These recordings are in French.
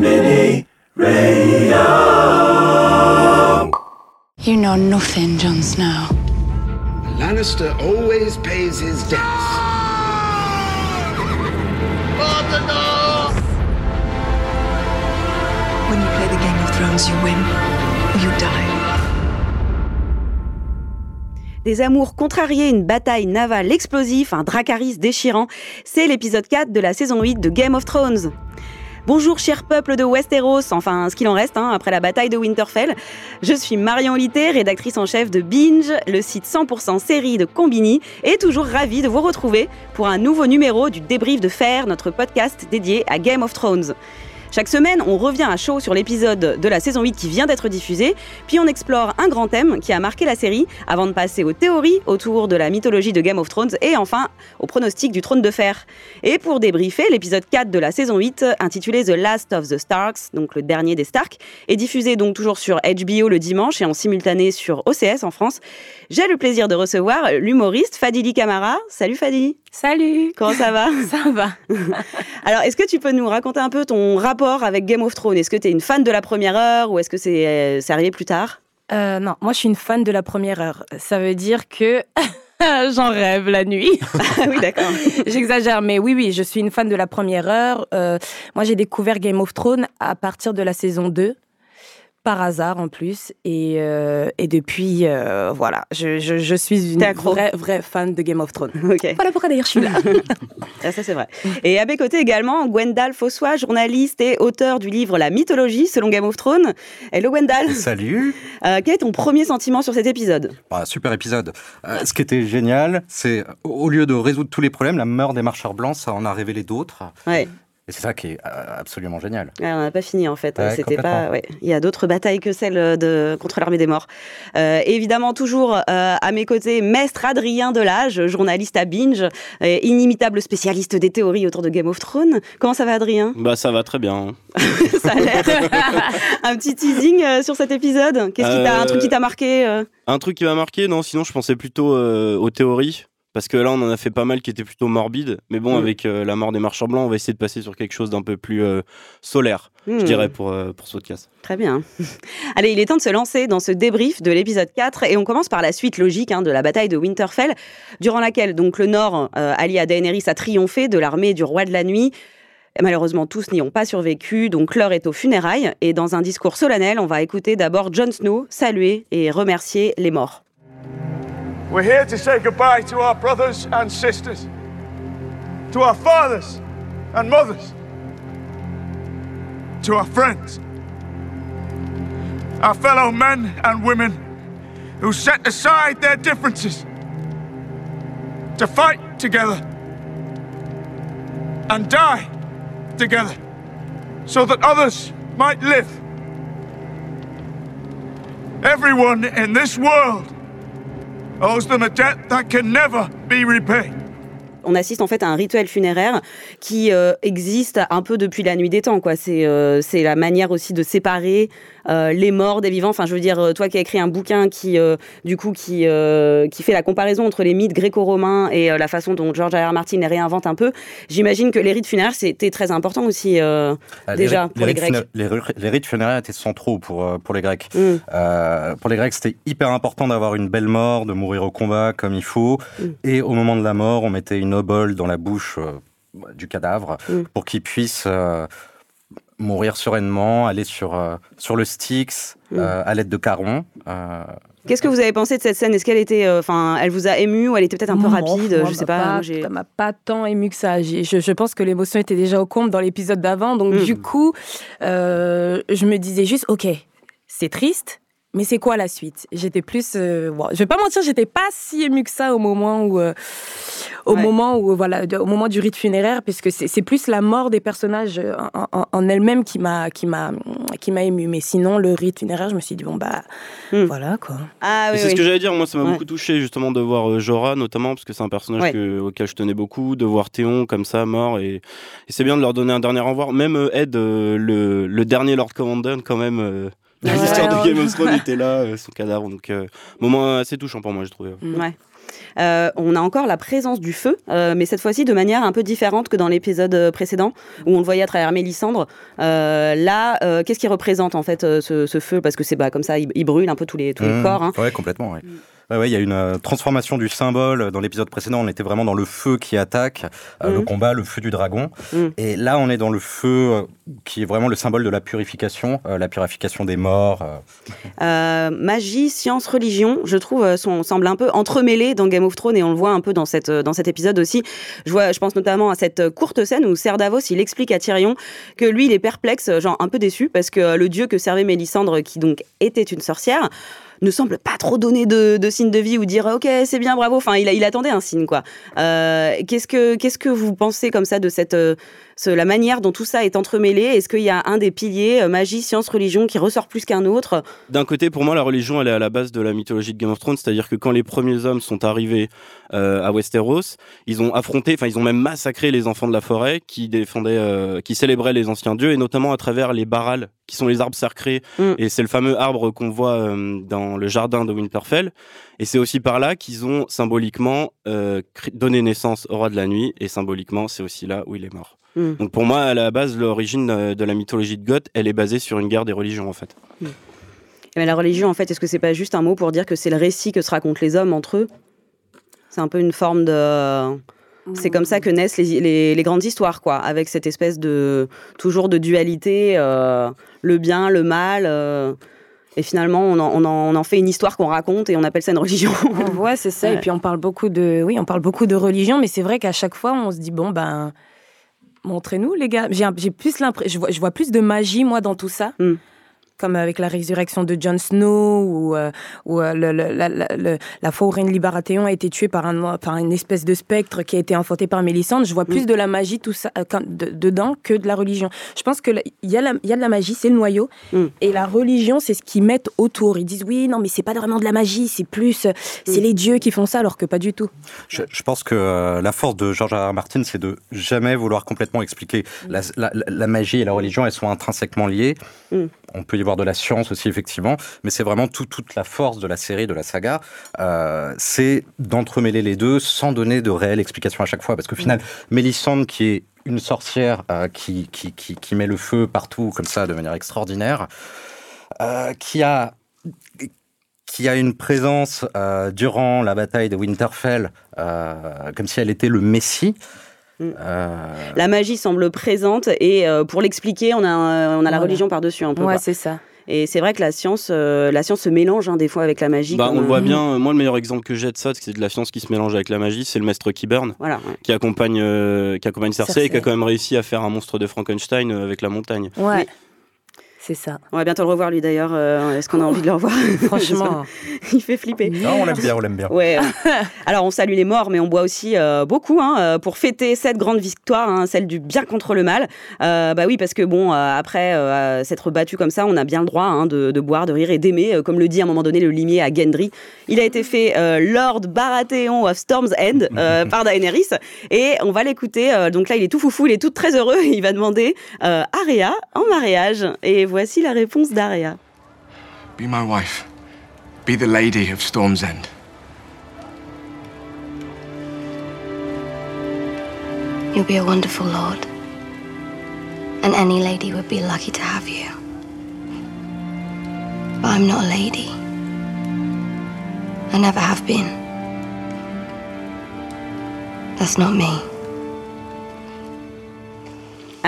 Mini Radio. You know nothing, Jon Snow. Lannister always pays his debts. When you play the Game of Thrones, you win or you die. Des amours contrariés, une bataille navale explosive, un Dracarys déchirant. C'est l'épisode 4 de la saison 8 de Game of Thrones. Bonjour cher peuple de Westeros, enfin ce qu'il en reste hein, après la bataille de Winterfell. Je suis Marion Lité, rédactrice en chef de Binge, le site 100% série de Combini, et toujours ravie de vous retrouver pour un nouveau numéro du débrief de fer, notre podcast dédié à Game of Thrones. Chaque semaine, on revient à chaud sur l'épisode de la saison 8 qui vient d'être diffusé, puis on explore un grand thème qui a marqué la série avant de passer aux théories autour de la mythologie de Game of Thrones et enfin au pronostic du trône de fer. Et pour débriefer, l'épisode 4 de la saison 8, intitulé The Last of the Starks, donc le dernier des Stark, est diffusé donc toujours sur HBO le dimanche et en simultané sur OCS en France. J'ai le plaisir de recevoir l'humoriste Fadili Camara. Salut Fadili Salut Comment ça va? Ça va. Alors, est-ce que tu peux nous raconter un peu ton rapport avec Game of Thrones? Est-ce que tu es une fan de la première heure ou est-ce que c'est euh, arrivé plus tard? Euh, non, moi je suis une fan de la première heure. Ça veut dire que j'en rêve la nuit. Ah oui, d'accord. J'exagère, mais oui, oui, je suis une fan de la première heure. Euh, moi j'ai découvert Game of Thrones à partir de la saison 2. Par hasard en plus. Et, euh, et depuis, euh, voilà, je, je, je suis une vraie, vraie fan de Game of Thrones. Ok, Voilà pourquoi d'ailleurs je suis là. Ah, ça c'est vrai. Et à mes côtés également, Gwendal Fossois, journaliste et auteur du livre La mythologie selon Game of Thrones. Hello Gwendal Salut Euh, Quel est ton premier sentiment sur cet épisode? Ah, Super épisode. Euh, ce qui était génial, c'est au au lieu de résoudre tous les problèmes, la mort des marcheurs blancs, ça en a révélé d'autres. Ouais, Et c'est ça qui est euh, absolument génial. Ouais, on n'a pas fini en fait. Ouais, C'était pas. Ouais. Il y a d'autres batailles que celle de contre l'armée des morts. Euh, évidemment, toujours euh, à mes côtés, Maître Adrien Delage, journaliste à Binge, et inimitable spécialiste des théories autour de Game of Thrones. Comment ça va, Adrien? Bah ça va très bien. Ça a l'air. un petit teasing euh, sur cet épisode? Qu'est-ce qui t'a, un truc qui t'a marqué euh? Un truc qui m'a marqué, non, sinon je pensais plutôt euh, aux théories. Parce que là, on en a fait pas mal qui étaient plutôt morbides. Mais bon, Mm. avec euh, la mort des marchands blancs, on va essayer de passer sur quelque chose d'un peu plus euh, solaire, je Hmm. dirais, pour, euh, pour ce podcast. Très bien. Allez, il est temps de se lancer dans ce débrief de l'épisode 4 et on commence par la suite logique hein, de la bataille de Winterfell, durant laquelle donc le Nord, euh, allié à Daenerys, a triomphé de l'armée du roi de la nuit. Et malheureusement, tous n'y ont pas survécu, donc l'heure est aux funérailles. Et dans un discours solennel, on va écouter d'abord Jon Snow saluer et remercier les morts. We're here to say goodbye to our brothers and sisters, to our fathers and mothers, to our friends, our fellow men and women who set aside their differences to fight together and die together so that others might live. Everyone in this world on assiste en fait à un rituel funéraire qui euh, existe un peu depuis la nuit des temps. euh, c'est la manière aussi de séparer euh, les morts des vivants. Enfin, je veux dire, euh, toi qui as écrit un bouquin qui, euh, du coup, qui, euh, qui fait la comparaison entre les mythes gréco-romains et la façon dont George R. R. Martin les réinvente un peu, j'imagine que les rites funéraires, c'était très important aussi, Euh, déjà, les, pour les Grecs. les rites funéraires étaient centraux pour, pour les Grecs. Mm. Pour les Grecs, c'était hyper important d'avoir une belle mort, de mourir au combat comme il faut. Mm. Et au moment de la mort, on mettait une obole dans la bouche du cadavre Mm. pour qu'il puisse euh, mourir sereinement, aller sur, euh, sur le Styx Mm. euh, à l'aide de Caron. Euh, Qu'est-ce que vous avez pensé de cette scène? Est-ce qu'elle était, euh, enfin, elle vous a ému ou elle était peut-être un peu rapide? Moi, Je sais pas. j'ai- Ça m'a pas tant ému que ça. J'ai- Je, je pense que l'émotion était déjà au comble dans l'épisode d'avant. Donc, Mm. du coup, euh, je me disais juste, OK, c'est triste, mais c'est quoi la suite? J'étais plus. euh, bon, je vais pas mentir, j'étais pas si ému que ça au moment où. euh, au Ouais. moment où voilà au moment du rite funéraire puisque c'est c'est plus la mort des personnages euh, en, en- en elle-même qui m'a qui m'a qui m'a ému mais sinon le rite funéraire je me suis dit bon bah Mm. voilà quoi Ah oui, c'est oui. ce que j'allais dire, moi ça m'a Ouais. beaucoup touché justement de voir euh, Jorah notamment, parce que c'est un personnage Ouais. que- auquel je tenais beaucoup, de voir Théon comme ça mort, et, et c'est bien de leur donner un dernier au revoir. Même Ed, euh, le, le dernier Lord Commander quand même, euh, Ouais. l'histoire Ouais. de Game of Thrones était là, euh, son cadavre, donc euh, moment assez touchant pour moi j'ai trouvé. Ouais. Euh, on a encore la présence du feu, euh, mais cette fois-ci de manière un peu différente que dans l'épisode précédent, où on le voyait à travers Mélissandre. Euh, là, euh, qu'est-ce qui représente en fait euh, ce, ce feu? Parce que c'est bah, comme ça, il, il brûle un peu tous les, tous les Mmh. corps. hein. Ouais, complètement. Ouais. Ouais, ouais, il y a une euh, transformation du symbole. Dans l'épisode précédent, on était vraiment dans le feu qui attaque, euh, le Mhm. combat, le feu du dragon. Mhm. Et là, on est dans le feu euh, qui est vraiment le symbole de la purification, euh, la purification des morts. euh. Euh, magie, science, religion, je trouve, euh, sont, semblent un peu entremêlés dans Game of Thrones et on le voit un peu dans, cette, euh, dans cet épisode aussi. Je, vois, je pense notamment à cette euh, courte scène où Ser Davos, il explique à Tyrion que lui, il est perplexe, genre un peu déçu, parce que euh, le dieu que servait Mélissandre, qui donc était une sorcière, ne semble pas trop donner de, de signe de vie ou dire ok c'est bien bravo. Enfin il, il attendait un signe quoi. Euh, qu'est-ce que qu'est-ce que vous pensez comme ça de cette euh, ce- la manière dont tout ça est entremêlé. Est-ce qu'il y a un des piliers euh, magie science religion qui ressort plus qu'un autre? D'un côté, pour moi, la religion, elle est à la base de la mythologie de Game of Thrones, c'est-à-dire que quand les premiers hommes sont arrivés euh, à Westeros, ils ont affronté, enfin, ils ont même massacré les enfants de la forêt qui défendaient, euh, qui célébraient les anciens dieux, et notamment à travers les barals, qui sont les arbres sacrés, Mm. et c'est le fameux arbre qu'on voit euh, dans le jardin de Winterfell, et c'est aussi par là qu'ils ont symboliquement donné naissance au roi de la nuit, et symboliquement, c'est aussi là où il est mort. Mm. Donc pour moi, à la base, l'origine de la mythologie de Goth, elle est basée sur une guerre des religions, en fait. Mais la religion, en fait, est-ce que c'est pas juste un mot pour dire que c'est le récit que se racontent les hommes entre eux? C'est un peu une forme de. C'est comme ça que naissent les, les- les grandes histoires, quoi, avec cette espèce de toujours de dualité, euh, le bien, le mal. euh, et finalement, on en, on en- on en fait une histoire qu'on raconte et on appelle ça une religion. Ouais, c'est ça. Ouais. Et puis on parle beaucoup de, oui, on parle beaucoup de religion, mais c'est vrai qu'à chaque fois, on se dit bon ben, montrez-nous les gars. J'ai plus l'impression, je vois, plus de magie moi dans tout ça. Mm. Comme avec la résurrection de Jon Snow ou, euh, ou euh, le- le- la, la- le- la fois où a été tué par, un, par une espèce de spectre qui a été enfanté par Mélissandre. Je vois plus de la magie tout ça, euh, quand- de- dedans que de la religion. Je pense qu'il y, a la- il y a de la magie, c'est le noyau. Mm. Et la religion, c'est ce qu'ils mettent autour. Ils disent oui, non, mais c'est pas vraiment de la magie, c'est plus, euh, c'est Mm. les dieux qui font ça, alors que pas du tout. Je, je pense que euh, la force de George R. R. Martin, c'est de jamais vouloir complètement expliquer. La, la- la magie et la religion, elles sont intrinsèquement liées. Mm. On peut y voir de la science aussi, effectivement, mais c'est vraiment tout- toute la force de la série, de la saga, euh, c'est d'entremêler les deux sans donner de réelle explication à chaque fois. Parce qu'au final, Mélissandre, qui est une sorcière euh, qui, qui, qui, qui met le feu partout, comme ça, de manière extraordinaire, euh, qui a qui a une présence durant la bataille de Winterfell, comme si elle était le Messie. Mm. Euh, La magie semble présente et euh, pour l'expliquer, on a, on a la religion par-dessus un peu. Ouais, c'est ça. Et c'est vrai que la science, euh, la science se mélange hein, des fois avec la magie. Bah, on le voit bien. euh, Moi, le meilleur exemple que j'ai de ça, c'est de la science qui se mélange avec la magie, c'est le maître Kyburn, Voilà. ouais. qui accompagne, euh, qui accompagne Cersei, Cersei. et qui a quand même réussi à faire un monstre de Frankenstein avec la montagne. Ouais. C'est ça. On va bientôt le revoir lui d'ailleurs. euh, Est-ce qu'on a envie de le revoir? Franchement. il fait flipper. non, on l'aime bien, on l'aime bien. Ouais. Alors on salue les morts, mais on boit aussi euh, beaucoup hein, euh, pour fêter cette grande victoire, hein, celle du bien contre le mal. Euh, bah oui, parce que bon, euh, après euh, s'être battu comme ça, on a bien le droit hein, de, de boire, de rire et d'aimer, comme le dit à un moment donné le limier à Gendry. Il a été fait euh, Lord Baratheon of Storm's End euh, par Daenerys, et on va l'écouter. euh, donc là, il est tout foufou, il est tout très heureux. Il va demander euh, Arya en mariage, et voici la réponse d'Arya. Be my wife. Be the lady of Storm's End. You'll be a wonderful lord. And any lady would be lucky to have you. But I'm not a lady. I never have been. That's not me.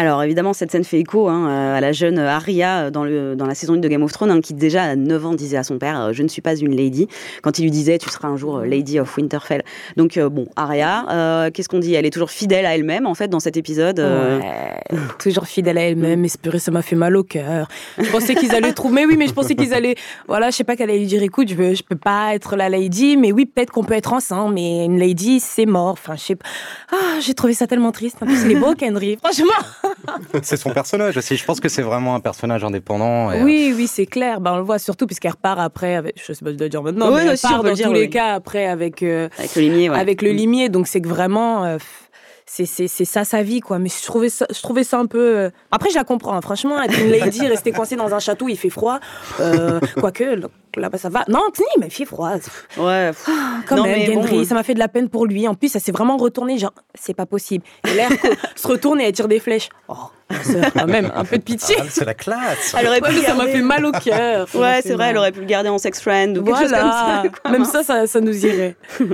Alors évidemment, cette scène fait écho hein, euh, à la jeune Arya dans, le, dans la saison 1 de Game of Thrones, hein, qui déjà à 9 ans disait à son père euh, Je ne suis pas une lady », quand il lui disait « Tu seras un jour euh, Lady of Winterfell ». Donc euh, bon, Arya, euh, qu'est-ce qu'on dit? Elle est toujours fidèle à elle-même, en fait, dans cet épisode. euh, Ouais. Toujours fidèle à elle-même, espérer, ça m'a fait mal au cœur. Je pensais qu'ils allaient trouver, mais oui, mais je pensais qu'ils allaient, voilà, je sais pas qu'elle allait lui dire, écoute, je peux, je peux pas être la lady, mais oui, peut-être qu'on peut être ensemble, mais une lady, c'est mort. Enfin, je sais pas. Ah, j'ai trouvé ça tellement triste. En plus, il est beau, Kendry, franchement. c'est son personnage aussi. Je pense que c'est vraiment un personnage indépendant. et, Oui, oui, c'est clair. Ben, on le voit surtout puisqu'elle repart après avec, je sais pas, je dois dire maintenant, Oui, mais elle aussi, part dans dire, tous oui, les oui. cas après avec, euh, Avec le limier, ouais. avec le Mm. limier. Donc c'est que vraiment, euh, c'est c'est c'est ça sa vie quoi. Mais je trouvais ça, je trouvais ça un peu. euh, Après je la comprends. hein. Franchement, être une lady, rester coincée dans un château, il fait froid. Euh, Quoique, là-bas ça va. Non, Anthony, mais fille froide. Ouais. Quand Non, même, bon, Gendry, ça m'a fait de la peine pour lui. En plus, ça s'est vraiment retourné, genre, c'est pas possible. Et l'air se retourne et elle tire des flèches. Oh, sœur, quand même, un peu de pitié. Ah, c'est la classe. Elle aurait pu Ouais, ça m'a fait mal au cœur. Ouais, c'est vrai, mal. elle aurait pu le garder en sex friend ou quelque chose comme ça. Voilà. quoi. Même ça, ça, ça nous irait.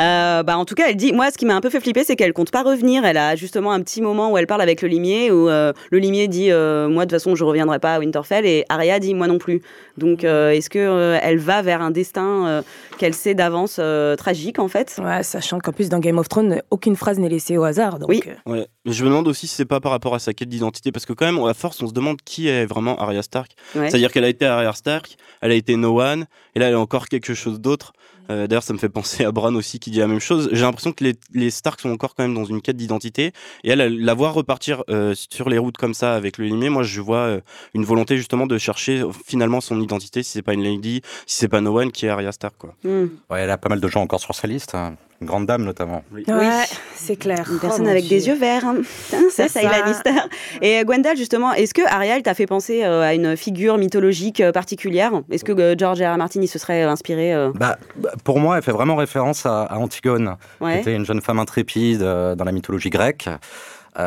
Euh, bah, en tout cas, elle dit, moi, ce qui m'a un peu fait flipper, c'est qu'elle compte pas revenir. Elle a justement un petit moment où elle parle avec le limier, où euh, le limier dit, euh, moi, de toute façon, je reviendrai pas à Winterfell, et Arya dit, moi non plus. Donc, euh, est-ce que euh, elle va vers un destin euh, qu'elle sait d'avance euh, tragique, en fait? Ouais, sachant qu'en plus, dans Game of Thrones, aucune phrase n'est laissée au hasard. Donc, Oui. Ouais, mais je me demande aussi si c'est pas par rapport à sa quête d'identité, parce que quand même, à force, on se demande qui est vraiment Arya Stark. Ouais. C'est-à-dire qu'elle a été Arya Stark, elle a été No One, et là, elle est encore quelque chose d'autre. Euh, D'ailleurs, ça me fait penser à Bran aussi qui dit la même chose. J'ai l'impression que les, les Stark sont encore quand même dans une quête d'identité, et elle, la voir repartir euh, sur les routes comme ça avec le limier, moi, je vois euh, une volonté justement de chercher finalement son identité, si c'est pas une lady, si c'est pas No One, qui est Arya Stark, quoi. Hmm. Ouais, elle a pas mal de gens encore sur sa liste. hein. Une grande dame notamment. Ouais, c'est clair. Une personne Oh, mon avec Dieu. des yeux verts. hein. C'est ça. Lannister. Et euh, Gwendal, justement, est-ce que Ariel t'a fait penser euh, à une figure mythologique euh, particulière? Est-ce que euh, George R. R. Martin il se serait inspiré Bah, bah, pour moi, elle fait vraiment référence à, à Antigone, qui Ouais. était une jeune femme intrépide dans la mythologie grecque.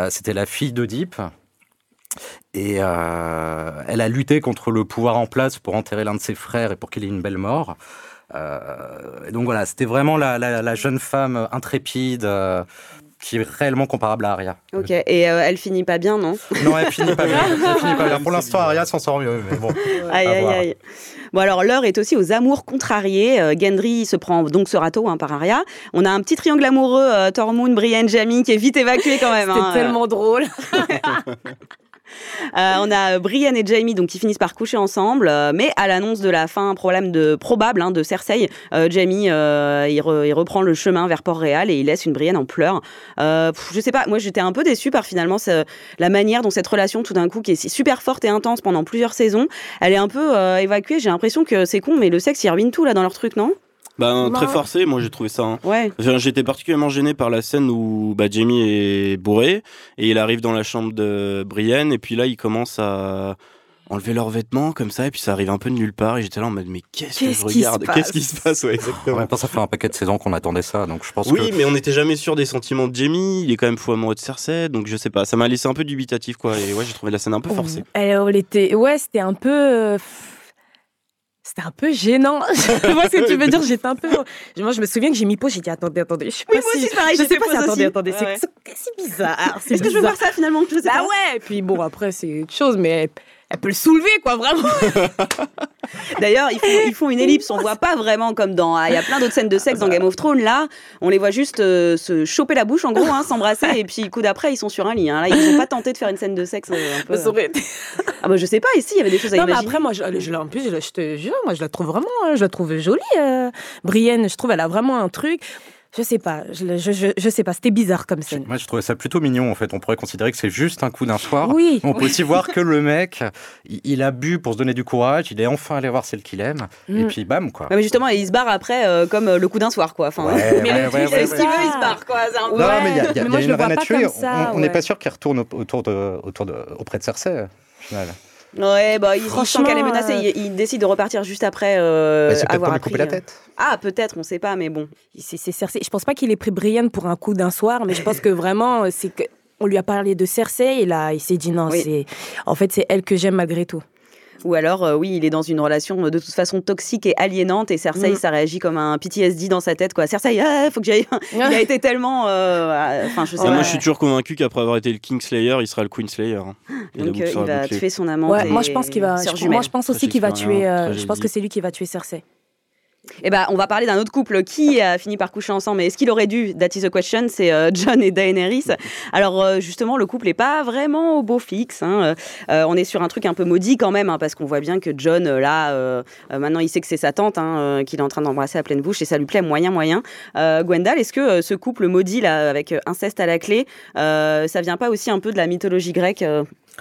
C'était la fille d'Oedipe. Et euh, elle a lutté contre le pouvoir en place pour enterrer l'un de ses frères et pour qu'il ait une belle mort. Euh, et donc voilà, c'était vraiment la, la- la jeune femme intrépide euh, qui est réellement comparable à Arya. Ok. Et euh, elle finit pas bien, non? Non, elle finit pas bien. Elle finit pas bien. Pour l'instant, Arya s'en sort mieux, mais bon. Aïe, aïe, aïe. Bon, alors, l'heure est aussi aux amours contrariés. Euh, Gendry se prend donc ce râteau hein, par Arya. On a un petit triangle amoureux, euh, Tormund, Brienne, Jamie, qui est vite évacué quand même. C'était hein. tellement drôle. Euh, on a Brienne et Jamie donc qui finissent par coucher ensemble, euh, mais à l'annonce de la fin problème de probable hein, de Cersei, euh, Jamie il, re- il reprend le chemin vers Port-Réal et il laisse une Brienne en pleurs. Je sais pas, moi j'étais un peu déçue par finalement la manière dont cette relation tout d'un coup qui est super forte et intense pendant plusieurs saisons, elle est un peu évacuée. J'ai l'impression que c'est con, mais le sexe il ruine tout là dans leur truc, non? Ben, très Non. forcé, moi j'ai trouvé ça. hein. Ouais. Enfin, J'étais particulièrement gêné par la scène où bah, Jamie est bourré et il arrive dans la chambre de Brienne et puis là il commence à enlever leurs vêtements comme ça et puis ça arrive un peu de nulle part et j'étais là en mode mais qu'est-ce que je qui se regarde? Passe Qu'est-ce qui se passe? ouais, En exactement. même temps, ça fait un paquet de saisons qu'on attendait ça, donc je pense Oui, que. mais on n'était jamais sûr des sentiments de Jamie. Il est quand même fou amoureux de Cersei, donc je sais pas. Ça m'a laissé un peu dubitatif, quoi. Et ouais, j'ai trouvé la scène un peu forcée. Elle, elle était, ouais, c'était un peu. C'était un peu gênant. Je vois ce que tu veux dire. J'étais un peu. Moi, je me souviens que j'ai mis pause. J'ai dit attendez, attendez. Je sais Oui, pas moi si. aussi, c'est pareil, Je sais pas si. Attendez, attendez. c'est- Ouais. C'est c'est bizarre. Est-ce que je veux voir ça finalement? Je sais pas. ouais. Et puis bon, après, c'est autre chose, mais elle, elle peut le soulever, quoi, vraiment. D'ailleurs, ils font, ils font une ellipse. On voit pas vraiment comme dans. ah, Il y a plein d'autres scènes de sexe dans Game of Thrones. Là, on les voit juste euh, se choper la bouche, en gros, hein, s'embrasser, et puis coup d'après, ils sont sur un lit. hein. Là, ils ont pas tenté de faire une scène de sexe. euh, un peu, Ça aurait été- Ah bah je sais pas. Ici, il y avait des choses à Non, imaginer. après, moi, je, je, en plus, je, je te jure, moi, je la trouve vraiment, je la trouve jolie, euh, Brienne. Je trouve, elle a vraiment un truc. Je sais pas, je, je, je, je sais pas, c'était bizarre comme scène. Moi, je trouvais ça plutôt mignon, en fait. On pourrait considérer que c'est juste un coup d'un soir. Oui. On peut aussi voir que le mec, il, il a bu pour se donner du courage, il est enfin allé voir celle qu'il aime, et Mm. puis bam, quoi. Mais justement, il se barre après euh, comme euh, le coup d'un soir, quoi. Enfin, Ouais, mais ouais, c'est ce qu'il veut, il se barre, quoi. Un Non, Ouais, mais il y a, y a- y a une tuer. comme ça, on n'est ouais. pas sûr qu'il retourne au- autour de, autour de, auprès de Cersei, au final. Ouais, bah, il, il sent Franchement, qu'elle est menacée. euh, Il, il décide de repartir juste après euh, peut-être avoir pour lui appris. couper la euh, tête. Ah, peut-être, on sait pas, mais bon. C'est Cersei. Je pense pas qu'il ait pris Brienne pour un coup d'un soir, mais je pense que vraiment, euh, c'est que. On lui a parlé de Cersei et là, il s'est dit non, Oui. c'est. En fait, c'est elle que j'aime malgré tout. Ou alors, euh, oui, il est dans une relation euh, de toute façon toxique et aliénante, et Cersei, Mm. ça réagit comme un PTSD dans sa tête, quoi. Cersei, ah, faut que j'aille. il a été tellement. euh, Enfin, je sais Ah, pas. Moi, je suis toujours convaincu qu'après avoir été le Kingslayer, il sera le Queenslayer. hein. La Donc, euh, il va bouclée. tuer son amant. Ouais, moi je pense qu'il va. je- moi, je pense aussi qu'il va tuer. euh, Tragédie. je pense que c'est lui qui va tuer Cersei. Eh ben, on va parler d'un autre couple qui a fini par coucher ensemble. Mais est-ce qu'il aurait dû? That is the question. C'est euh, John et Daenerys. Alors, euh, justement, le couple n'est pas vraiment au beau fixe. hein. Euh, on est sur un truc un peu maudit quand même, hein, parce qu'on voit bien que John, là, maintenant, il sait que c'est sa tante hein, qu'il est en train d'embrasser à pleine bouche et ça lui plaît moyen, moyen. Gwendal, est-ce que ce couple maudit, là, avec inceste à la clé, ça vient pas aussi un peu de la mythologie grecque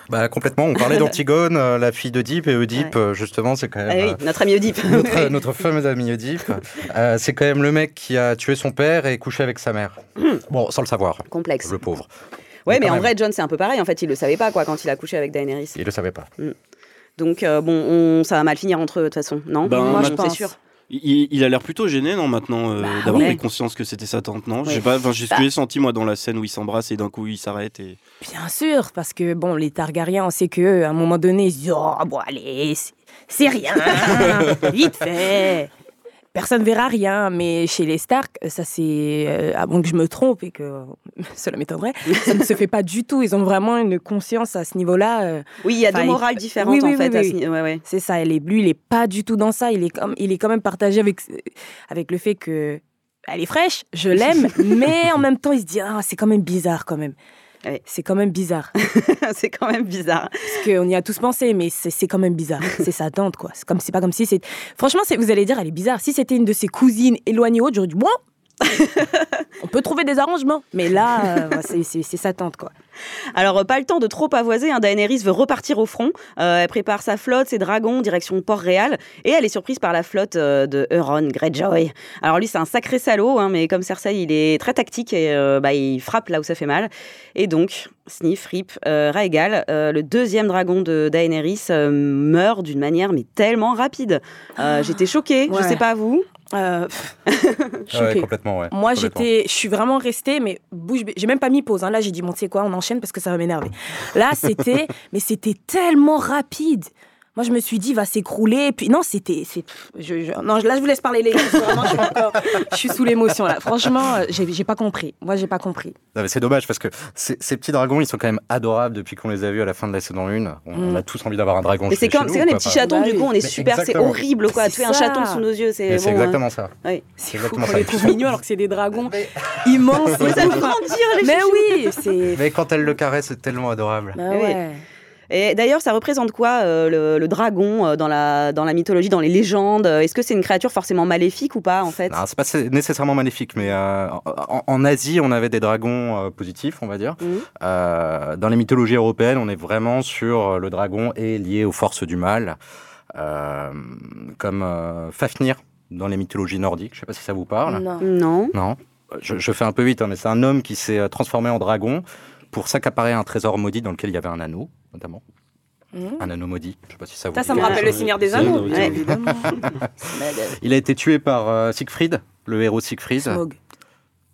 Bah, complètement. On parlait d'Antigone, euh, la fille d'Oedipe, et Oedipe, euh, justement, c'est quand Ah même. oui, notre ami Oedipe. euh, notre, notre fameux ami Oedipe, Euh, c'est quand même le mec qui a tué son père et couché avec sa mère. Bon, sans le savoir, Complexe. le pauvre. Ouais, mais en même. vrai, John, c'est un peu pareil. En fait, il le savait pas, quoi, quand il a couché avec Daenerys. Il le savait pas. Donc euh, bon, on, ça va mal finir entre eux de toute façon, non? Ben, Moi, je c'est pense. sûr. Il, il a l'air plutôt gêné, non, maintenant, euh, Bah d'avoir ouais. pris conscience que c'était sa tante, non? Ouais. sais pas, j'ai Bah. j'ai senti, moi, dans la scène où ils s'embrassent et d'un coup, ils s'arrêtent et... Bien sûr, parce que bon, les Targaryens, on sait que à un moment donné, ils se disent oh bon allez, c'est- c'est rien, vite fait. Personne verra rien, mais chez les Stark, ça c'est, euh, à moins que je me trompe et que cela m'étonnerait, ça ne se fait pas du tout. Ils ont vraiment une conscience à ce niveau-là. euh, Oui, il y a deux il- morales différentes Oui, oui, en fait. oui, ce ouais, ouais. C'est ça, elle est, lui, il est pas du tout dans ça. Il est, comme, il est quand même partagé avec, avec le fait que elle est fraîche, je l'aime, mais en même temps, il se dit ah, c'est quand même bizarre quand même. Ouais. C'est quand même bizarre. c'est quand même bizarre. Parce qu'on y a tous pensé, mais c'est quand même bizarre. C'est sa tante, quoi. C'est comme, pas comme si c'est. Franchement, vous allez dire, elle est bizarre. Si c'était une de ses cousines éloignées autres, j'aurais dit bon. On peut trouver des arrangements, mais là, euh, c'est- sa tante, quoi. Alors, euh, pas le temps de trop pavoiser. Hein. Daenerys veut repartir au front. Euh, elle prépare sa flotte, ses dragons, direction Port-Réal. Et elle est surprise par la flotte euh, de Euron Greyjoy. Alors, lui, c'est un sacré salaud, hein, mais comme Cersei, il est très tactique et euh, bah, il frappe là où ça fait mal. Et donc, Sniff, Rip, Raegal, le deuxième dragon de Daenerys, meurt d'une manière mais tellement rapide. Euh, J'étais choquée. Je Ouais. sais pas vous. Euh, Ah ouais, complètement, ouais. Moi, j'étais, je suis vraiment restée, mais bouche. J'ai même pas mis pause. hein. Là, j'ai dit, bon, tu sais quoi, on enchaîne parce que ça va m'énerver. Là, c'était, mais c'était tellement rapide. Moi, je me suis dit, il va s'écrouler. Puis, non, c'était. c'est- Je, je- non, là, je vous laisse parler, les Vraiment, je suis encore. Je suis sous l'émotion, là. Franchement, euh, j'ai j'ai pas compris. Moi, j'ai pas compris. Non, mais C'est dommage parce que ces, ces petits dragons, ils sont quand même adorables depuis qu'on les a vus à la fin de la saison 1. On, on Mm. a tous envie d'avoir un dragon c'est comme, comme les petits chatons, Bah du coup, on est super, c'est horrible, quoi. Tuer un chaton sous nos yeux, c'est c'est bon, hein. exactement ça. Oui. C'est exactement fou ça. qu'on les trouve mignons alors que c'est des dragons immenses. Mais et ça tout. fait grandir, les Mais chouchous. oui, c'est. Mais quand elle le caresse, c'est tellement adorable. Et d'ailleurs, ça représente quoi euh, le, le dragon euh, dans la, dans la mythologie, dans les légendes? Est-ce que c'est une créature forcément maléfique ou pas en fait? Non, c'est pas nécessairement maléfique, mais euh, en, en Asie, on avait des dragons euh, positifs, on va dire. Mhm. Euh, dans les mythologies européennes, on est vraiment sur le dragon est lié aux forces du mal, euh, comme euh, Fafnir dans les mythologies nordiques. Je sais pas si ça vous parle. Non. Non. Non. Je, je fais un peu vite, hein, mais c'est un homme qui s'est transformé en dragon pour s'accaparer un trésor maudit dans lequel il y avait un anneau, notamment. Mhm. Un anneau maudit. Je sais pas si ça vous Ça, ça me rappelle le Seigneur des Anneaux. un- Ouais. évidemment. Il a été tué par euh, Siegfried, le héros Siegfried. Smog.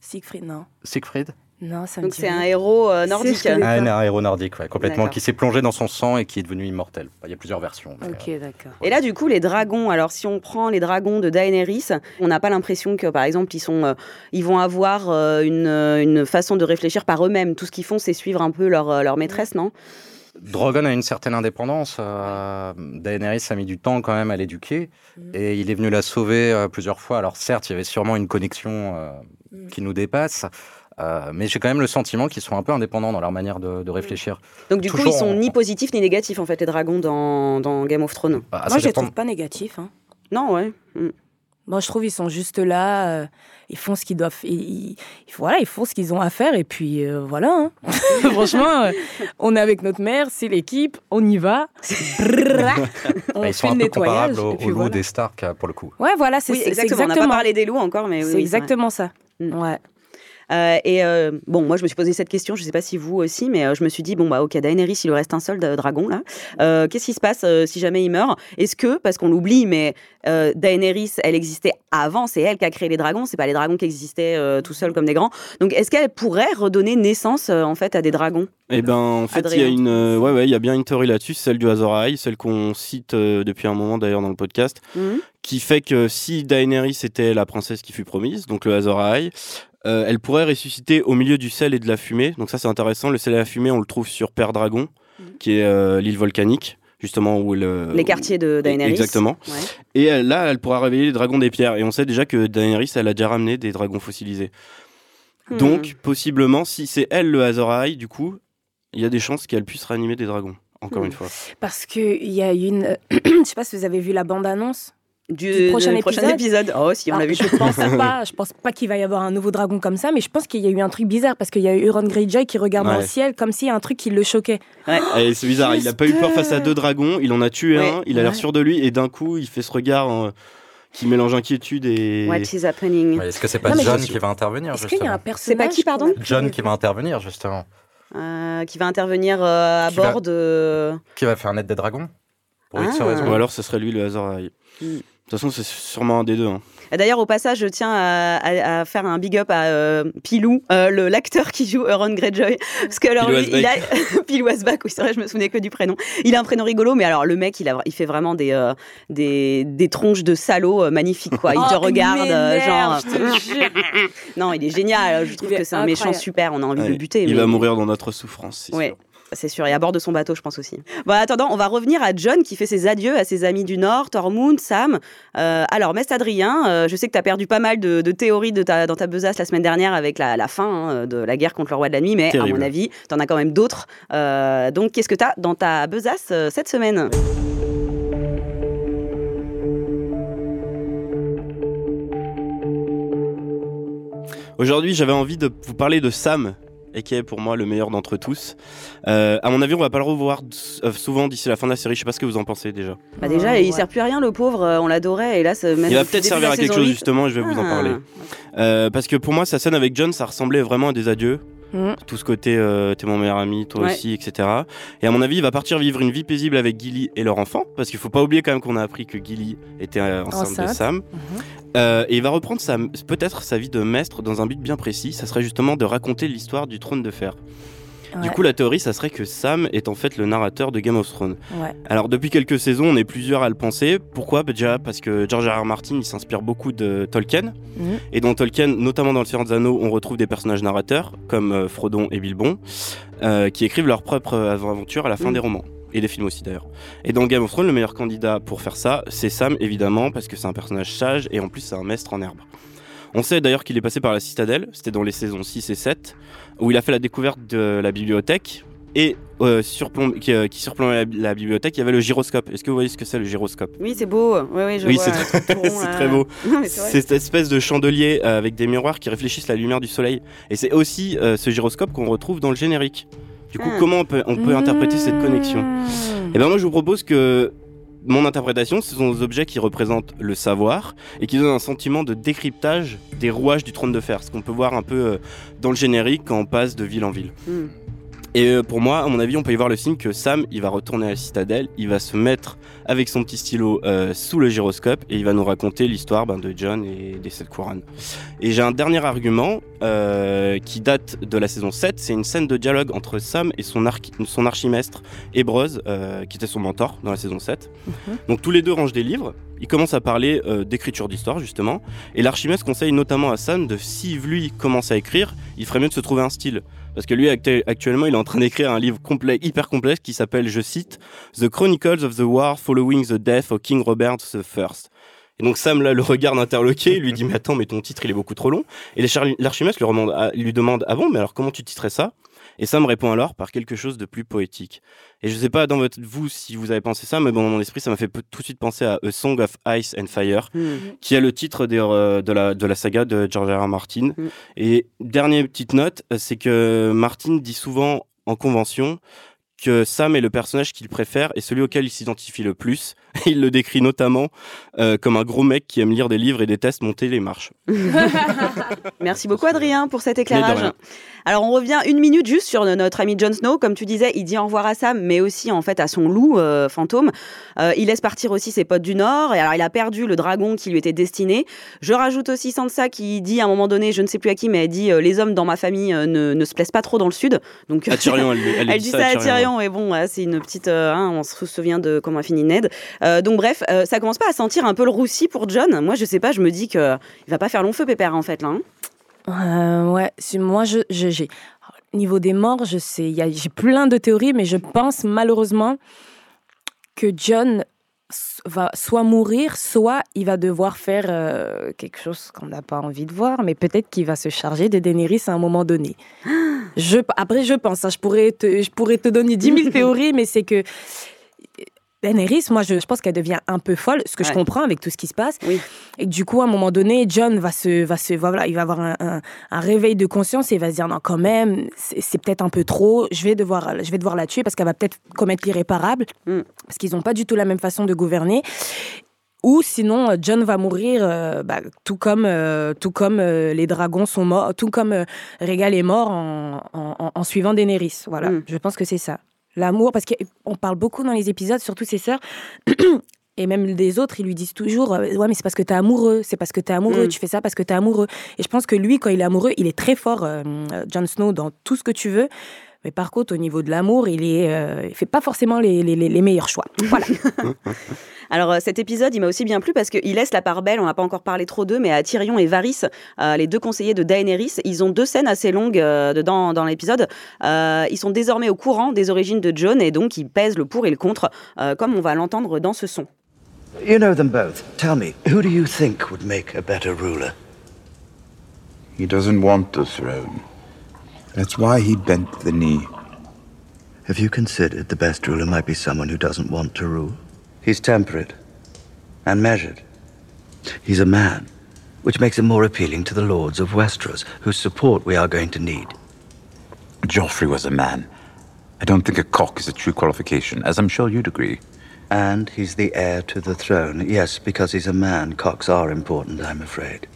Siegfried, non. Siegfried Non, ça me Donc c'est un héros euh, C'est nordique. ce que- Ah, un héros nordique, ouais, complètement, qui s'est plongé dans son sang et qui est devenu immortel. Il y a plusieurs versions. mais, Ok, d'accord. Et là, du coup, les dragons. Alors, si on prend les dragons de Daenerys, on n'a pas l'impression que, par exemple, ils sont, euh, ils vont avoir euh, une, euh, une façon de réfléchir par eux-mêmes. Tout ce qu'ils font, c'est suivre un peu leur, euh, leur maîtresse, non? euh, Drogon a une certaine indépendance. euh, Daenerys a mis du temps quand même à l'éduquer Mhm. et il est venu la sauver euh, plusieurs fois. Alors certes, il y avait sûrement une connexion euh, Mhm. qui nous dépasse, euh, mais j'ai quand même le sentiment qu'ils sont un peu indépendants dans leur manière de, de réfléchir. Donc, du coup, ils sont en- ni positifs ni négatifs, en fait, les dragons dans, dans Game of Thrones. Bah, Moi, je les trouve pas négatifs. Hein. Non, ouais. Mm. Moi, je trouve ils sont juste là, euh, ils font ce qu'ils doivent, ils, ils- voilà, ils font ce qu'ils ont à faire et puis euh, voilà. hein. Franchement, euh, on est avec notre mère, c'est l'équipe, on y va. on Bah, ils fait sont un le peu comparables au, puis au loup voilà. des Stark pour le coup. Ouais, voilà, c'est Oui, c'est exactement. On n'a pas parlé des loups encore, mais oui, C'est oui, exactement ça. Mm. Ouais. Euh, et euh, bon, moi, je me suis posé cette question, je ne sais pas si vous aussi, mais euh, je me suis dit, bon, bah, ok, Daenerys, il lui reste un seul dragon, là. Euh, Qu'est-ce qui se passe si jamais il meurt? Est-ce que, parce qu'on l'oublie, mais Daenerys, elle existait avant, c'est elle qui a créé les dragons, c'est pas les dragons qui existaient tout seuls comme des grands. Donc, est-ce qu'elle pourrait redonner naissance, en fait, à des dragons? Eh ben, en fait, il y a une, ouais, ouais, il y a bien une théorie là-dessus, celle du Azor Ahai, celle qu'on cite depuis un moment d'ailleurs dans le podcast, Mhm. qui fait que si Daenerys était la princesse qui fut promise, donc le Azor Ahai, euh, elle pourrait ressusciter au milieu du sel et de la fumée. Donc ça, c'est intéressant. Le sel et la fumée, on le trouve sur Père Dragon, qui est euh, l'île volcanique, justement où le Les quartiers de Daenerys. Exactement. Ouais. Et elle, là, elle pourra réveiller les dragons des pierres. Et on sait déjà que Daenerys, elle a déjà ramené des dragons fossilisés. Hmm. Donc, possiblement, si c'est elle le Azor Ahai, du coup, il y a des chances qu'elle puisse réanimer des dragons. Encore Hmm. une fois. Parce qu'il y a une. je sais pas si vous avez vu la bande-annonce. Du, Du prochain du prochain épisode. Oh, si, on Alors, l'a vu. Je pense pas, je pense pas qu'il va y avoir un nouveau dragon comme ça, mais je pense qu'il y a eu un truc bizarre parce qu'il y a eu Euron Greyjoy qui regarde dans le ciel comme s'il y a un truc qui le choquait. Et c'est bizarre, il a pas eu peur face à deux dragons, il en a tué Ouais. un, il a l'air Ouais. sûr de lui, et d'un coup, il fait ce regard euh, qui mélange inquiétude et. What is happening? Ouais, Est-ce que c'est pas Non, John je- qui va intervenir Est-ce qu'il y a un justement personnage C'est pas qui, pardon? John qui va intervenir justement. Euh, Qui va intervenir euh, à Qui va- bord de. Qui va faire naître des dragons? Pour X Ah. raisons. Ou alors ce serait lui le. Mm. De toute façon, c'est sûrement un des deux. hein. D'ailleurs, au passage, je tiens à, à- à faire un big up à euh, Pilou, euh, le- l'acteur qui joue Euron Greyjoy. Parce que alors, Pilou lui, il a Pilou Asbach, oui, c'est vrai, je me souvenais que du prénom. Il a un prénom rigolo, mais alors le mec, il, a, il fait vraiment des, euh, des, des tronches de salaud euh, magnifiques, quoi. Il te Oh, regarde, genre. je te jure. non, il est génial. Je trouve que c'est un méchant super. On a envie de le buter. Il mais- va mourir dans notre souffrance. c'est Ouais. Sûr. C'est sûr, et à bord de son bateau, je pense aussi. Bon, en attendant, on va revenir à John qui fait ses adieux à ses amis du Nord, Tormund, Sam. Euh, alors, Mest Adrien, euh, je sais que tu as perdu pas mal de, de théories de ta, dans ta besace la semaine dernière avec la, la fin hein, de la guerre contre le roi de la nuit, mais Terrible. à mon avis, tu en as quand même d'autres. Euh, donc, qu'est-ce que tu as dans ta besace cette semaine? Aujourd'hui, j'avais envie de vous parler de Sam, et qui est pour moi le meilleur d'entre tous. Euh, à mon avis, on va pas le revoir euh, souvent d'ici la fin de la série. Je sais pas ce que vous en pensez déjà. bah, Déjà, Ouais. il sert plus à rien, le pauvre, euh, on l'adorait, et là, ça- même Il va peut-être servir à quelque chose 8, justement. et Je vais vous en Ah. parler. Euh, parce que pour moi, sa scène avec John, ça ressemblait vraiment à des adieux. Mhm. Tout ce côté, euh, t'es mon meilleur ami, toi Ouais. aussi, etc. Et à mon avis, il va partir vivre une vie paisible avec Gilly et leur enfant. Parce qu'il faut pas oublier quand même qu'on a appris que Gilly était euh, enceinte, de. Sam. Euh, et il va reprendre peut-être sa vie de maître dans un but bien précis. Ça serait justement de raconter l'histoire du trône de fer. Du coup, la théorie, ça serait que Sam est en fait le narrateur de Game of Thrones. Ouais. Alors, depuis quelques saisons, on est plusieurs à le penser. Pourquoi? Bah, Déjà parce que George R. R. Martin, il s'inspire beaucoup de Tolkien. Mhm. Et dans Tolkien, notamment dans Le Seigneur des Anneaux, on retrouve des personnages narrateurs, comme euh, Frodon et Bilbon, euh, qui écrivent leur propre euh, aventure à la fin Mhm. des romans. Et des films aussi d'ailleurs. Et dans Game of Thrones, le meilleur candidat pour faire ça, c'est Sam, évidemment, parce que c'est un personnage sage et en plus c'est un maître en herbe. On sait d'ailleurs qu'il est passé par la citadelle, c'était dans les saisons 6 et 7, où il a fait la découverte de la bibliothèque. Et euh, qui, euh, qui surplombait la, la bibliothèque, il y avait le gyroscope. Est-ce que vous voyez ce que c'est le gyroscope? Oui, c'est beau. Oui, je c'est très- beau. C'est cette espèce de chandelier euh, avec des miroirs qui réfléchissent la lumière du soleil. Et c'est aussi euh, ce gyroscope qu'on retrouve dans le générique. Du coup, Ah. comment on peut, on peut interpréter cette connexion? Mmh. Et ben moi, je vous propose que mon interprétation, ce sont des objets qui représentent le savoir et qui donnent un sentiment de décryptage des rouages du trône de fer, ce qu'on peut voir un peu euh, dans le générique quand on passe de ville en ville. Hmm. Et euh, pour moi, à mon avis, on peut y voir le signe que Sam, il va retourner à la citadelle, il va se mettre avec son petit stylo euh, sous le gyroscope et il va nous raconter l'histoire ben, de John et des sept couronnes. Et j'ai un dernier argument euh, qui date de la saison 7, c'est une scène de dialogue entre Sam et son, archi- son archimestre Ebrose, euh, qui était son mentor dans la saison 7. Donc tous les deux rangent des livres, ils commencent à parler euh, d'écriture d'histoire justement, et l'archimestre conseille notamment à Sam de si lui commence à écrire, il ferait mieux de se trouver un style. Parce que lui, actu- actuellement, il est en train d'écrire un livre complet, hyper complexe qui s'appelle, je cite, The Chronicles of the War Following the Death of King Robert I. Et donc Sam là le regarde interloqué, il lui dit mais attends mais ton titre il est beaucoup trop long. Et l'archimestre lui, demande- lui demande ah bon mais alors comment tu titrais ça? Et Sam répond alors par quelque chose de plus poétique. Et je sais pas dans votre vous si vous avez pensé ça mais bon dans mon esprit ça m'a fait tout de suite penser à A Song of Ice and Fire Hmm. qui est le titre des, euh, de, la, de la saga de George R. R. Martin. Mm. Et dernière petite note, euh, c'est que Martin dit souvent en convention que Sam est le personnage qu'il préfère et celui auquel il s'identifie le plus. Il le décrit notamment euh, comme un gros mec qui aime lire des livres et déteste monter les marches. Merci beaucoup Adrien pour cet éclairage. Alors on revient une minute juste sur notre ami Jon Snow. Comme tu disais, il dit au revoir à Sam, mais aussi en fait à son loup euh, fantôme. Euh, il laisse partir aussi ses potes du Nord. Et alors il a perdu le dragon qui lui était destiné. Je rajoute aussi Sansa qui dit à un moment donné, je ne sais plus à qui, mais elle dit les hommes dans ma famille ne, ne se plaisent pas trop dans le Sud. Donc À Tyrion, elle, elle, Elle dit ça à Tyrion, et bon, ouais, c'est une petite. hein, on se souvient de comment a fini Ned. Euh, donc, bref, euh, ça commence pas à sentir un peu le roussi pour John. Moi, je sais pas, je me dis que il va pas faire long feu, Pépère, en fait, là. hein. Euh, ouais, moi, je, j'ai. Niveau des morts, je sais, j'ai plein de théories, mais je pense malheureusement que John va soit mourir, soit il va devoir faire euh, quelque chose qu'on n'a pas envie de voir, mais peut-être qu'il va se charger de Daenerys à un moment donné. Je, après, je pense, hein, je, pourrais te, je pourrais te donner 10 000 théories, mais c'est que Daenerys, moi, je, je pense qu'elle devient un peu folle, ce que je comprends avec tout ce qui se passe. Oui. Et du coup, à un moment donné, John va se, va se, voilà, il va avoir un, un- un réveil de conscience et il va se dire non, quand même, c'est peut-être un peu trop. Je vais devoir, je vais devoir la tuer parce qu'elle va peut-être commettre l'irréparable, Mm. parce qu'ils n'ont pas du tout la même façon de gouverner. Ou sinon, John va mourir, euh, bah, tout comme, euh, tout comme euh, les dragons sont morts, tout comme Rhaegal est mort en, en, en- en suivant Daenerys. Voilà, Mm. je pense que c'est ça. L'amour, parce qu'on parle beaucoup dans les épisodes, surtout ses sœurs. Et même des autres, ils lui disent toujours euh, Ouais, mais c'est parce que t'es amoureux, c'est parce que t'es amoureux, Mm. tu fais ça parce que t'es amoureux. Et je pense que lui, quand il est amoureux, il est très fort, euh, Jon Snow, dans tout ce que tu veux. Mais par contre, au niveau de l'amour, il est, euh, fait pas forcément les, les- les- les meilleurs choix. Voilà. Alors euh, cet épisode, il m'a aussi bien plu parce qu'il laisse la part belle, on n'a pas encore parlé trop d'eux, mais à Tyrion et Varys, euh, les deux conseillers de Daenerys, ils ont deux scènes assez longues euh, dans l'épisode. Euh, ils sont désormais au courant des origines de Jon et donc ils pèsent le pour et le contre, euh, comme on va l'entendre dans ce son. You know them both. Tell me, who do you think would make a better ruler? He doesn't want the throne. That's why he bent the knee. Have you considered the best ruler might be someone who doesn't want to rule? He's temperate and measured. He's a man, which makes him more appealing to the lords of Westeros, whose support we are going to need. Joffrey was a man. I don't think a cock is a true qualification, as I'm sure you'd agree. And he's the heir to the throne. Yes, because he's a man, cocks are important, I'm afraid.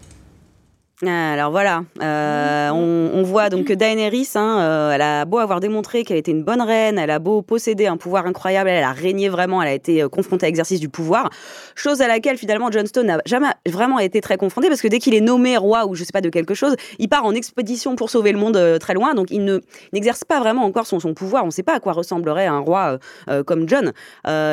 Alors voilà, euh, on, on voit donc que Daenerys, hein, euh, elle a beau avoir démontré qu'elle était une bonne reine, elle a beau posséder un pouvoir incroyable, elle a régné vraiment, elle a été euh, confrontée à l'exercice du pouvoir, chose à laquelle finalement Jon Snow n'a jamais vraiment été très confronté parce que dès qu'il est nommé roi ou je sais pas de quelque chose, il part en expédition pour sauver le monde euh, très loin, donc il ne n'exerce pas vraiment encore son, son pouvoir. On ne sait pas à quoi ressemblerait un roi comme Jon.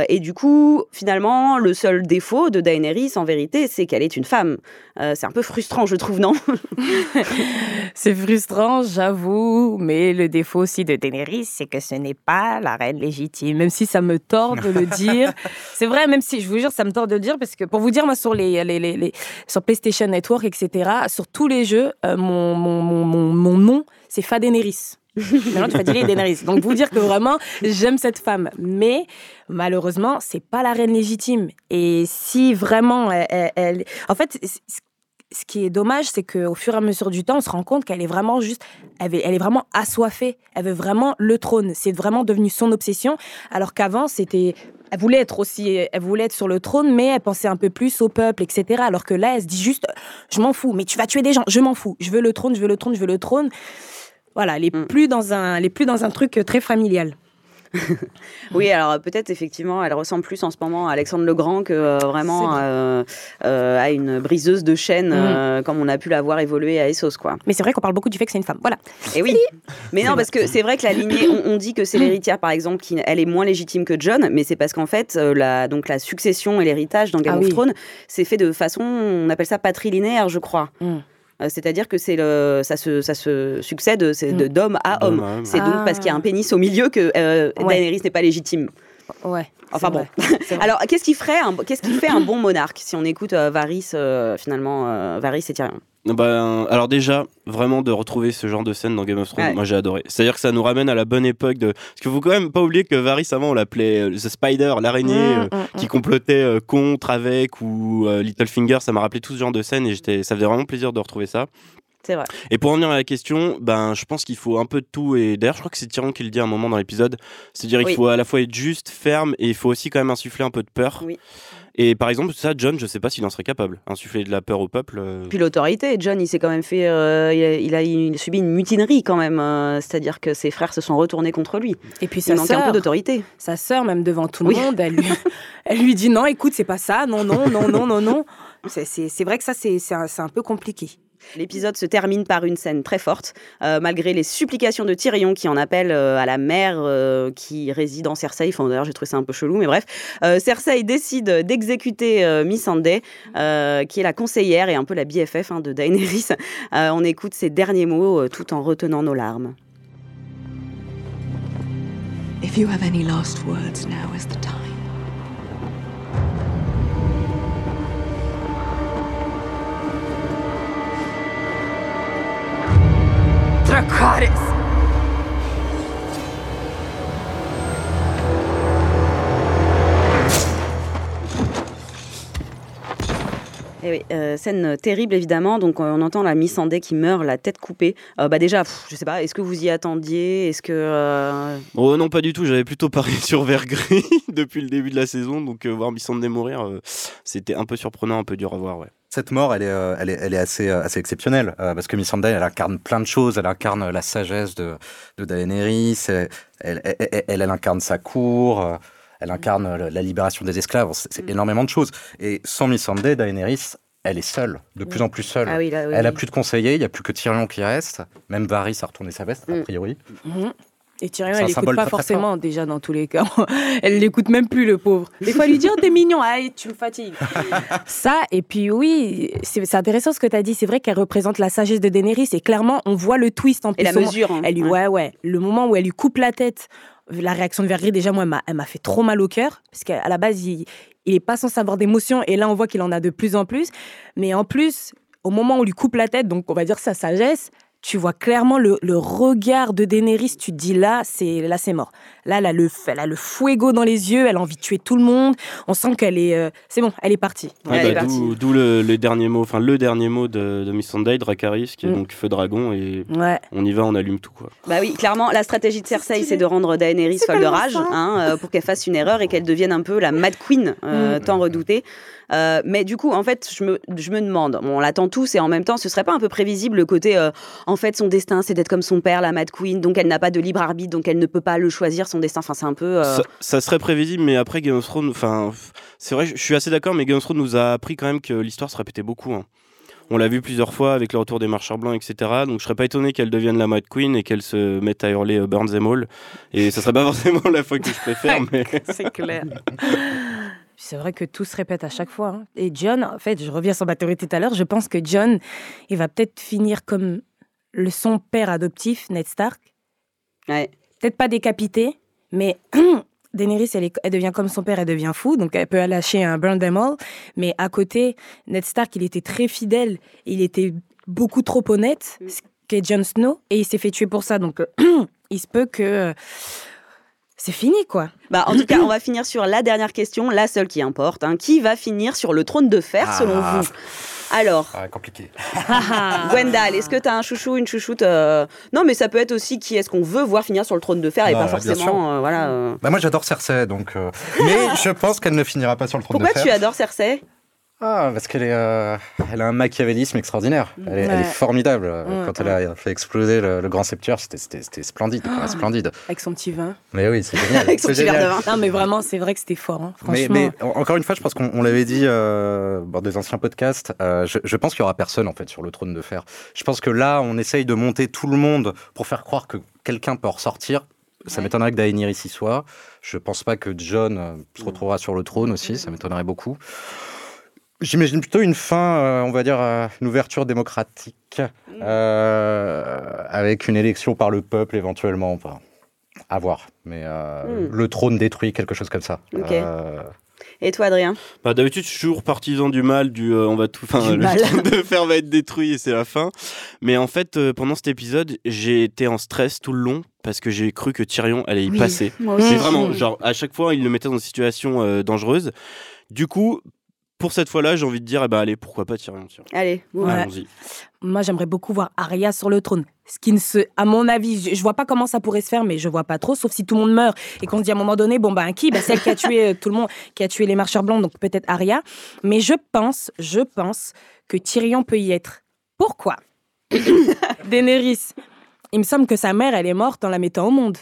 Et du coup, finalement, le seul défaut de Daenerys, en vérité, c'est qu'elle est une femme. C'est un peu frustrant, je trouve, non? C'est frustrant, j'avoue, mais le défaut aussi de Daenerys, c'est que ce n'est pas la reine légitime, même si ça me tord de le dire. c'est vrai, même si, je vous jure, ça me tord de le dire, parce que pour vous dire, moi, sur, les, les, les- les- sur PlayStation Network, etc., sur tous les jeux, euh, mon, mon, mon, mon, nom, c'est Fadeneris. Maintenant, tu vas dire Daenerys. Donc, vous dire que vraiment, j'aime cette femme. Mais, malheureusement, c'est pas la reine légitime. Et si vraiment, elle... elle- elle- En fait, ce qui est dommage, c'est qu'au fur et à mesure du temps, on se rend compte qu'elle est vraiment juste, elle est, elle est vraiment assoiffée. Elle veut vraiment le trône. C'est vraiment devenu son obsession. Alors qu'avant, c'était, elle voulait être aussi, elle voulait être sur le trône, mais elle pensait un peu plus au peuple, etc. Alors que là, elle se dit juste, je m'en fous, mais tu vas tuer des gens, je m'en fous. Je veux le trône, je veux le trône, je veux le trône. Voilà, elle est plus dans un, elle est plus dans un truc très familial. Oui, alors peut-être effectivement, elle ressemble plus en ce moment à Alexandre le Grand que euh, vraiment euh, euh, à une briseuse de chaîne, euh, comme on a pu la voir évoluer à Essos, quoi. Mais c'est vrai qu'on parle beaucoup du fait que c'est une femme. Voilà. Et oui. Mais non, parce que c'est vrai que la lignée, on, on dit que c'est l'héritière, par exemple, qui elle est moins légitime que John, mais c'est parce qu'en fait, euh, la, donc la succession et l'héritage dans Game Ah of oui. Thrones, c'est fait de façon, on appelle ça patrilinéaire, je crois. Mm. Euh, C'est-à-dire que c'est le, ça se, ça se succède c'est de d'homme à D'homme homme. à homme. C'est donc Ah. parce qu'il y a un pénis au milieu que euh, Ouais. Daenerys n'est pas légitime. Ouais. Enfin c'est bon. vrai. C'est vrai. Alors, qu'est-ce qui ferait un, qu'est-ce qui fait un bon monarque si on écoute euh, Varys euh, finalement euh, Varys et Tyrion? Ben, alors déjà, vraiment de retrouver ce genre de scène dans Game of Thrones, Ouais. moi j'ai adoré. C'est-à-dire que ça nous ramène à la bonne époque de... Parce qu'il faut quand même pas oublier que Varys avant on l'appelait euh, The Spider, l'araignée Mmh, euh, mmh, qui complotait euh, contre, avec ou euh, Littlefinger, ça m'a rappelé tout ce genre de scène et ça faisait vraiment plaisir de retrouver ça. C'est vrai. Et pour en venir à la question, ben, je pense qu'il faut un peu de tout. Et d'ailleurs, je crois que c'est Tyrion qui le dit à un moment dans l'épisode. C'est-à-dire qu'il Oui. faut à la fois être juste, ferme, et il faut aussi quand même insuffler un peu de peur. Oui. Et par exemple, ça, John, je sais pas s'il en serait capable. Insuffler de la peur au peuple. euh, Puis l'autorité, John, il s'est quand même fait, euh, il, a, il a- il a subi une mutinerie quand même. euh, C'est-à-dire que ses frères se sont retournés contre lui. Et puis Il sa manque un peu sœur, d'autorité. sa sœur, même devant tout le Oui. monde, elle lui, elle lui dit non, écoute, c'est pas ça, non, non, non, non, non, non. C'est- C'est c'est vrai que ça, c'est c'est un, c'est un peu compliqué. L'épisode se termine par une scène très forte, euh, malgré les supplications de Tyrion qui en appelle euh, à la mère euh, qui réside en Cersei. Enfin, d'ailleurs, j'ai trouvé ça un peu chelou, mais bref. Cersei décide d'exécuter euh, Missandei, qui est la conseillère et un peu la BFF hein, de Daenerys. On écoute ses derniers mots tout en retenant nos larmes. Dracarys Et oui, euh, scène terrible évidemment. Donc euh, on entend la Missandei qui meurt, la tête coupée. Euh, bah déjà, pff, je sais pas. Est-ce que vous y attendiez? Est-ce que euh, Oh non, pas du tout. J'avais plutôt parié sur Vergris depuis le début de la saison. Donc euh, voir Missandei mourir, euh, c'était un peu surprenant, un peu dur à voir. Ouais. Cette mort, elle est, euh, elle est, elle est assez, euh, assez exceptionnelle euh, parce que Missandei, elle incarne plein de choses. Elle incarne la sagesse de, de Daenerys. Elle, elle, elle, elle- elle incarne sa cour. Elle incarne la- la libération des esclaves. C'est c'est énormément de choses. Et sans Missandei, Daenerys, elle est seule, de plus en plus seule. Ah oui, là, oui, elle a plus de conseillers. Il y a plus que Tyrion qui reste. Même Varys a retourné sa veste, Mm. a priori. Mhm. Et Tyrion, elle l'écoute pas forcément déjà dans tous les cas. elle l'écoute même plus le pauvre. Des fois, lui dit oh t'es mignon, allez tu me fatigues. Ça et puis oui, c'est intéressant ce que tu as dit. C'est vrai qu'elle représente la sagesse de Daenerys et clairement on voit le twist en plus. Et la mesure, hein. Elle lui, ouais ouais, le moment où elle lui coupe la tête. La réaction de Vergris déjà moi elle m'a- fait trop mal au cœur parce qu'à la base il il est pas sans avoir d'émotion et là on voit qu'il en a de plus en plus. Mais en plus au moment où on lui coupe la tête, donc on va dire sa sagesse, tu vois clairement le, le regard de Daenerys. Tu te dis là, c'est là, c'est mort. Là, elle a le, elle a le fuego dans les yeux. Elle a envie de tuer tout le monde. On sent qu'elle est, euh, c'est bon, elle est partie. Ouais, est bah, partie. D'où le, le dernier mot, enfin le dernier mot de, de Miss Sunday, Dracarys, qui est Mm. donc feu dragon, et Ouais. on y va, on allume tout quoi. Bah oui, clairement, la stratégie de Cersei, c'est de rendre Daenerys folle de rage, hein, euh, pour qu'elle fasse une erreur et qu'elle devienne un peu la Mad Queen, euh, Mm. tant redoutée. Euh, mais du coup, en fait, je me, je me demande, bon, on l'attend tous et en même temps, ce serait pas un peu prévisible le côté, euh, en fait, son destin, c'est d'être comme son père, la Mad Queen, donc elle n'a pas de libre arbitre, donc elle ne peut pas le choisir, son destin. Enfin, c'est un peu. euh, Ça, ça serait prévisible, mais après Game of Thrones, enfin, c'est vrai, je suis assez d'accord, mais Game of Thrones nous a appris quand même que l'histoire se répétait beaucoup. hein. On l'a vu plusieurs fois avec le retour des marcheurs blancs, etc. Donc je serais pas étonné qu'elle devienne la Mad Queen et qu'elle se mette à hurler euh, Burn them all. Et ça serait pas forcément la fois que je préfère, mais. c'est clair. C'est vrai que tout se répète à chaque fois. hein. Et John, en fait, je reviens sur ma théorie tout à l'heure, je pense que John, il va peut-être finir comme le son père adoptif, Ned Stark. Ouais. Peut-être pas décapité, mais Daenerys, elle, est- elle devient comme son père, elle devient fou, donc elle peut lâcher un burn them all. Mais à côté, Ned Stark, il était très fidèle, il était beaucoup trop honnête, ce qu'est Jon Snow, et il s'est fait tuer pour ça. Donc il se peut que euh, c'est fini, quoi. Bah, en tout cas, on va finir sur la dernière question, la seule qui importe. hein. Qui va finir sur le trône de fer, selon Ah. vous? Alors, Ah, compliqué. Gwendal, est-ce que tu as un chouchou, une chouchoute euh, Non, mais ça peut être aussi qui est-ce qu'on veut voir finir sur le trône de fer et Bah, pas forcément. euh, voilà. euh. Bah moi j'adore Cersei, donc. euh, Mais je pense qu'elle ne finira pas sur le trône Pourquoi de fer. tu adores Cersei? Ah, parce qu'elle est, euh, elle a un machiavélisme extraordinaire. Elle est, elle est Ouais. formidable. Quand elle a fait exploser le, le grand sceptre, c'était, splendide, quoi, splendide. Avec son petit vin. Mais oui, c'est génial. Avec son petit verre de vin. Non, mais vraiment, c'est vrai que c'était fort, hein, franchement. mais en- encore une fois, je pense qu'on on l'avait dit euh, dans des anciens podcasts. euh, je, je pense qu'il y aura personne en fait sur le trône de fer. Je pense que là, on essaye de monter tout le monde pour faire croire que quelqu'un peut en ressortir. Ça m'étonnerait que Daenerys y soit. Je pense pas que John se retrouvera sur le trône aussi. Ça m'étonnerait beaucoup. J'imagine plutôt une fin, euh, on va dire, euh, une ouverture démocratique, euh, avec une élection par le peuple éventuellement. Enfin, à voir. Mais euh, Mm. le trône détruit, quelque chose comme ça. Ok. Euh, Et toi, Adrien? Bah, D'habitude, je suis toujours partisan du mal, du euh, on va tout. Enfin, le mal. trône de fer va être détruit et c'est la fin. Mais en fait, euh, pendant cet épisode, j'ai été en stress tout le long parce que j'ai cru que Tyrion allait y Oui, passer. moi Mais aussi. vraiment, genre, à chaque fois, il le mettait dans une situation euh, dangereuse. Du coup, pour cette fois-là, j'ai envie de dire, eh ben, allez, pourquoi pas Tyrion tiens. Allez, Ouais. Allons-y. Moi, j'aimerais beaucoup voir Arya sur le trône. Ce qui ne se, à mon avis, je, je vois pas comment ça pourrait se faire, mais je vois pas trop, sauf si tout le monde meurt et qu'on se dit à un moment donné, bon ben qui? Bah, Celle qui a tué euh, tout le monde, qui a tué les marcheurs blancs, donc peut-être Arya. Mais je pense, je pense que Tyrion peut y être. Pourquoi? Daenerys. Il me semble que sa mère, elle est morte en la mettant au monde.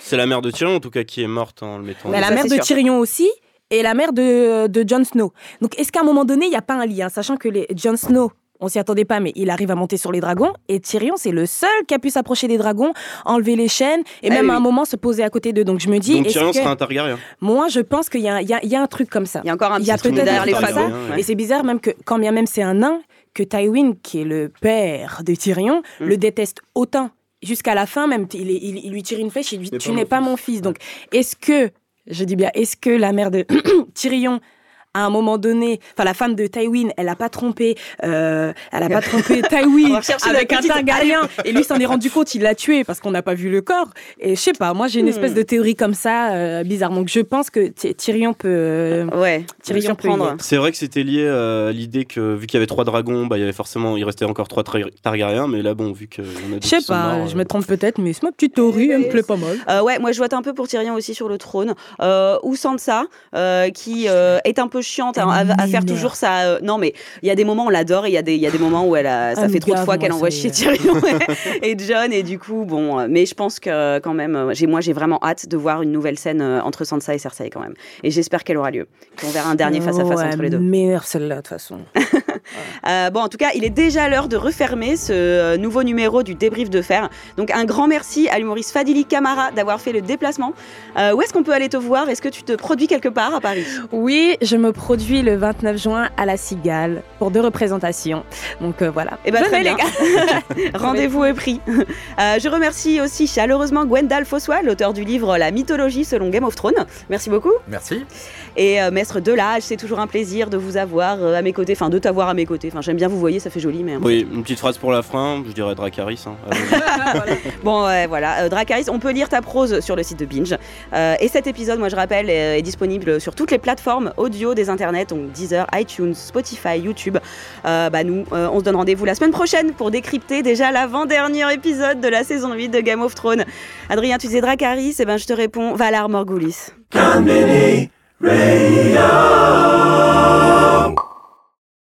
C'est la mère de Tyrion, en tout cas, qui est morte en le mettant. Mais la ça, mère c'est de. Tyrion aussi, et la mère de, de Jon Snow. Donc, est-ce qu'à un moment donné, il n'y a pas un lien Sachant que les Jon Snow, on s'y attendait pas, mais il arrive à monter sur les dragons, et Tyrion, c'est le seul qui a pu s'approcher des dragons, enlever les chaînes, et Ah même oui. à un moment se poser à côté d'eux. Donc, je me dis, Donc Tyrion que- sera un Targaryen. moi, je pense qu'il y, a un- il y a- il y a un truc comme ça. Il y a encore un petit truc derrière les ouais. Et c'est bizarre même que, quand bien même c'est un nain, que Tywin, qui est le père de Tyrion, Mm. le déteste autant. Jusqu'à la fin, même, il, il- il lui tire une flèche, il lui dit Tu n'es pas mon fils. Donc, est-ce que, je dis bien, est-ce que la mère de Tyrion, à un moment donné, enfin, la femme de Tywin, elle n'a pas trompé, euh, elle a pas trompé Tywin avec un Targaryen, et lui s'en est rendu compte, il l'a tué parce qu'on n'a pas vu le corps. Et je sais pas, moi j'ai une Hmm. espèce de théorie comme ça, euh, bizarre. Donc, je pense que Ty- Tyrion peut. euh, Ouais, Tyrion être. C'est vrai que c'était lié à l'idée que, vu qu'il y avait trois dragons, bah, il y avait forcément, il restait encore trois Tar- Targaryens, mais là, bon, vu a deux Je sais pas, morts, je euh, me trompe peut-être, mais c'est ma petite théorie, elle me plaît pas mal. Euh, ouais, moi je vote un peu pour Tyrion aussi sur le trône. Euh, ou Sansa, euh, qui euh, est un peu chiante à, à- à faire toujours ça. euh, non, mais il y a des moments où on l'adore et il y, a des- y a des moments où elle a, ça Ah, fait trop de fois qu'elle envoie chier est. Tyrion et, et John. Et du coup, bon, euh, mais je pense que quand même, euh, moi, j'ai vraiment hâte de voir une nouvelle scène euh, entre Sansa et Cersei quand même. Et j'espère qu'elle aura lieu. Qu'on verra un dernier face à face entre les deux. Meilleure celle-là, de toute façon. Euh, bon, en tout cas, il est déjà l'heure de refermer ce euh, nouveau numéro du débrief de fer. Donc, un grand merci à l'humoriste Fadili Camara d'avoir fait le déplacement. Euh, où est-ce qu'on peut aller te voir? Est-ce que tu te produis quelque part à Paris? Oui, je me produis le 29 juin à la Cigale pour deux représentations. Donc euh, voilà. Eh ben, très bien. les gars. Rendez-vous est pris. Euh, je remercie aussi chaleureusement Gwendal Fossois, l'auteur du livre La mythologie selon Game of Thrones. Merci beaucoup. Merci. Et euh, Maître Delage, c'est toujours un plaisir de vous avoir euh, à mes côtés, enfin de t'avoir à mes côtés. Enfin, j'aime bien vous voyez, ça fait joli, mais. Oui, une petite phrase pour la fin, je dirais Dracarys. hein. Allez-y. Bon, ouais, voilà. Euh, Dracarys, on peut lire ta prose sur le site de Binge. Euh, et cet épisode, moi je rappelle, est, est disponible sur toutes les plateformes audio des internets, donc Deezer, iTunes, Spotify, YouTube. Euh, bah, nous, euh, on se donne rendez-vous la semaine prochaine pour décrypter déjà l'avant-dernier épisode de la saison 8 de Game of Thrones. Adrien, tu disais Dracarys, et ben je te réponds Valar Morgulis. Comedy Radio.